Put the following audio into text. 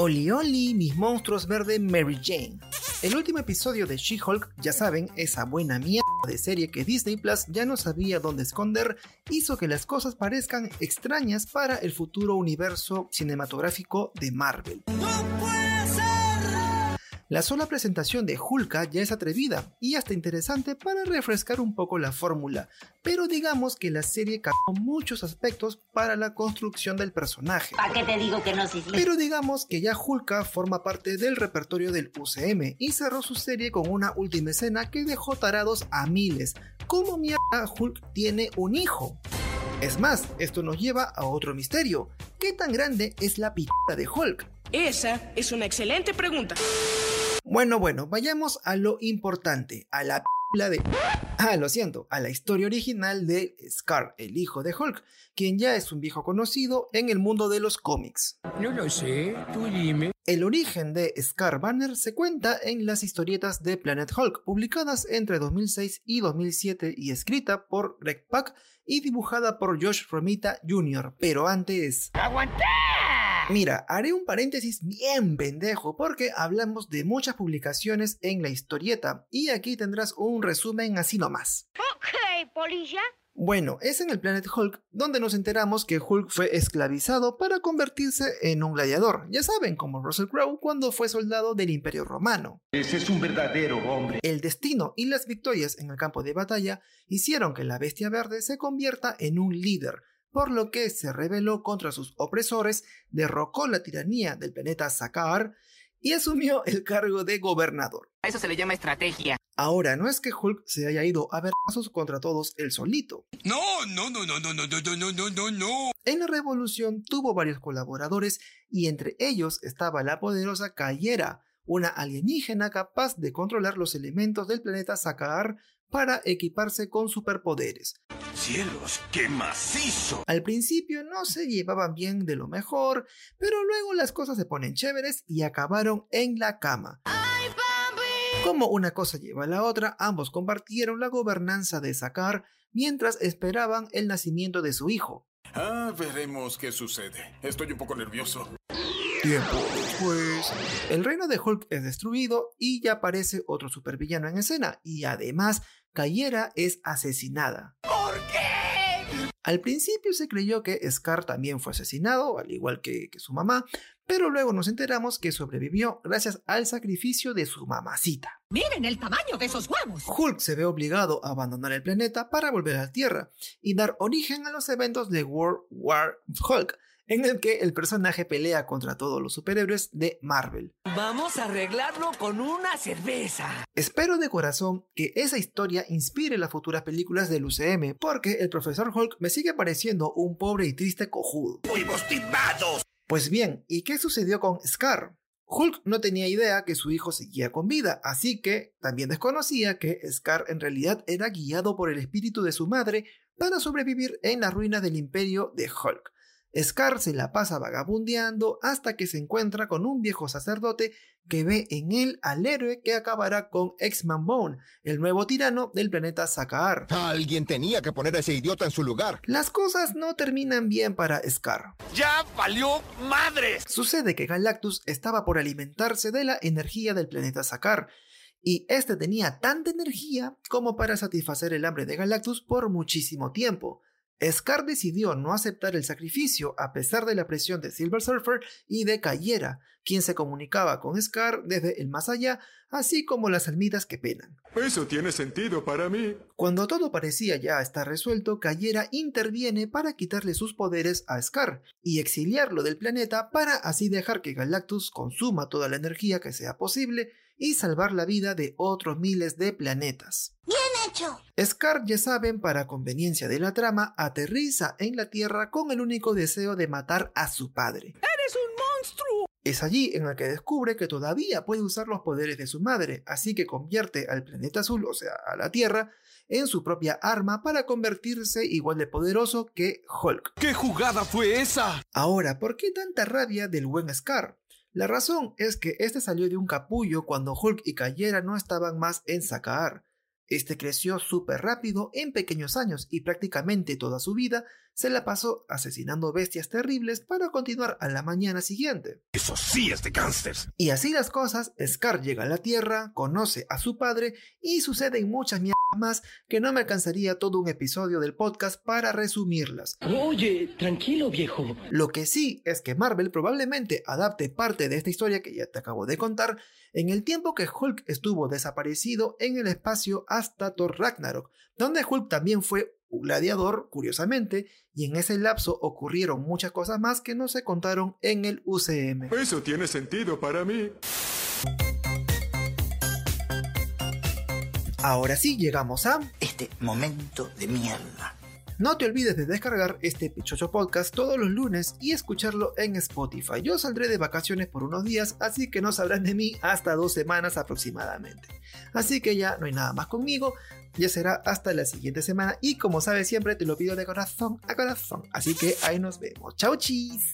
Oli Oli, mis monstruos verde Mary Jane. El último episodio de She-Hulk, ya saben, esa buena mierda de serie que Disney Plus ya no sabía dónde esconder, hizo que las cosas parezcan extrañas para el futuro universo cinematográfico de Marvel. La sola presentación de Hulka ya es atrevida y hasta interesante para refrescar un poco la fórmula, pero digamos que la serie cambió muchos aspectos para la construcción del personaje. ¿Para qué te digo que no, sí? Pero digamos que ya Hulka forma parte del repertorio del UCM y cerró su serie con una última escena que dejó tarados a miles. ¿Cómo mierda Hulk tiene un hijo? Es más, esto nos lleva a otro misterio. ¿Qué tan grande es la p de Hulk? Esa es una excelente pregunta. Bueno, bueno, vayamos a lo importante, a la p de... Ah, lo siento, a la historia original de Scar, el hijo de Hulk, quien ya es un viejo conocido en el mundo de los cómics. No lo sé, tú dime. El origen de Scar Banner se cuenta en las historietas de Planet Hulk, publicadas entre 2006 y 2007 y escrita por Greg Pak y dibujada por Josh Romita Jr. Pero antes... ¡Aguanté! Mira, haré un paréntesis bien pendejo porque hablamos de muchas publicaciones en la historieta y aquí tendrás un resumen así nomás. Ok, polilla. Bueno, es en el Planet Hulk donde nos enteramos que Hulk fue esclavizado para convertirse en un gladiador, ya saben, como Russell Crowe cuando fue soldado del Imperio Romano. Ese es un verdadero hombre. El destino y las victorias en el campo de batalla hicieron que la Bestia Verde se convierta en un líder, por lo que se rebeló contra sus opresores, derrocó la tiranía del planeta Sakaar y asumió el cargo de gobernador. A eso se le llama estrategia. Ahora, no es que Hulk se haya ido a vergazos contra todos él solito. No, no, no, no, no, no, no, no, no, no, no. En la revolución tuvo varios colaboradores y entre ellos estaba la poderosa Kayera, una alienígena capaz de controlar los elementos del planeta Sakaar para equiparse con superpoderes. ¡Cielos, qué macizo! Al principio no se llevaban bien de lo mejor, pero luego las cosas se ponen chéveres y acabaron en la cama. Como una cosa lleva a la otra, ambos compartieron la gobernanza de Sakar mientras esperaban el nacimiento de su hijo. Ah, veremos qué sucede. Estoy un poco nervioso. Tiempo después, el reino de Hulk es destruido y ya aparece otro supervillano en escena, y además, Kayera es asesinada. ¿Por qué? Al principio se creyó que Scar también fue asesinado, al igual que, que su mamá, pero luego nos enteramos que sobrevivió gracias al sacrificio de su mamacita. Miren el tamaño de esos huevos. Hulk se ve obligado a abandonar el planeta para volver a la Tierra y dar origen a los eventos de World War Hulk, en el que el personaje pelea contra todos los superhéroes de Marvel. Vamos a arreglarlo con una cerveza. Espero de corazón que esa historia inspire las futuras películas del UCM, porque el profesor Hulk me sigue pareciendo un pobre y triste cojudo. ¡Fuimos timados! Pues bien, ¿y qué sucedió con Scar? Hulk no tenía idea que su hijo seguía con vida, así que también desconocía que Scar en realidad era guiado por el espíritu de su madre para sobrevivir en las ruinas del imperio de Hulk. Scar se la pasa vagabundeando hasta que se encuentra con un viejo sacerdote que ve en él al héroe que acabará con X-Man Bone, el nuevo tirano del planeta Sakaar. Alguien tenía que poner a ese idiota en su lugar. Las cosas no terminan bien para Scar. ¡Ya valió madres! Sucede que Galactus estaba por alimentarse de la energía del planeta Sakaar, y este tenía tanta energía como para satisfacer el hambre de Galactus por muchísimo tiempo. Scar decidió no aceptar el sacrificio a pesar de la presión de Silver Surfer y de Kayera, quien se comunicaba con Scar desde el más allá, así como las almitas que penan. Eso tiene sentido para mí. Cuando todo parecía ya estar resuelto, Kayera interviene para quitarle sus poderes a Scar y exiliarlo del planeta para así dejar que Galactus consuma toda la energía que sea posible y salvar la vida de otros miles de planetas. Hecho. Scar, ya saben, para conveniencia de la trama, aterriza en la Tierra con el único deseo de matar a su padre. ¡Eres un monstruo! Es allí en el que descubre que todavía puede usar los poderes de su madre, así que convierte al planeta azul, o sea, a la Tierra, en su propia arma para convertirse igual de poderoso que Hulk. ¿Qué jugada fue esa? Ahora, ¿por qué tanta rabia del buen Scar? La razón es que este salió de un capullo cuando Hulk y Kayera no estaban más en Sakaar. Este creció súper rápido en pequeños años y prácticamente toda su vida se la pasó asesinando bestias terribles para continuar a la mañana siguiente. Eso sí es de gángsters. Y así las cosas, Scar llega a la Tierra, conoce a su padre y suceden muchas mierdas más que no me alcanzaría todo un episodio del podcast para resumirlas. Oye, tranquilo viejo. Lo que sí es que Marvel probablemente adapte parte de esta historia que ya te acabo de contar en el tiempo que Hulk estuvo desaparecido en el espacio hasta Thor Ragnarok, donde Hulk también fue un gladiador, curiosamente, y en ese lapso ocurrieron muchas cosas más que no se contaron en el UCM. Eso tiene sentido para mí. Ahora sí, llegamos a... Este momento de mierda. No te olvides de descargar este Pichocho Podcast todos los lunes y escucharlo en Spotify. Yo saldré de vacaciones por unos días, así que no sabrán de mí hasta dos semanas aproximadamente. Así que ya no hay nada más conmigo, ya será hasta la siguiente semana y como sabes siempre te lo pido de corazón a corazón. Así que ahí nos vemos. Chau chis.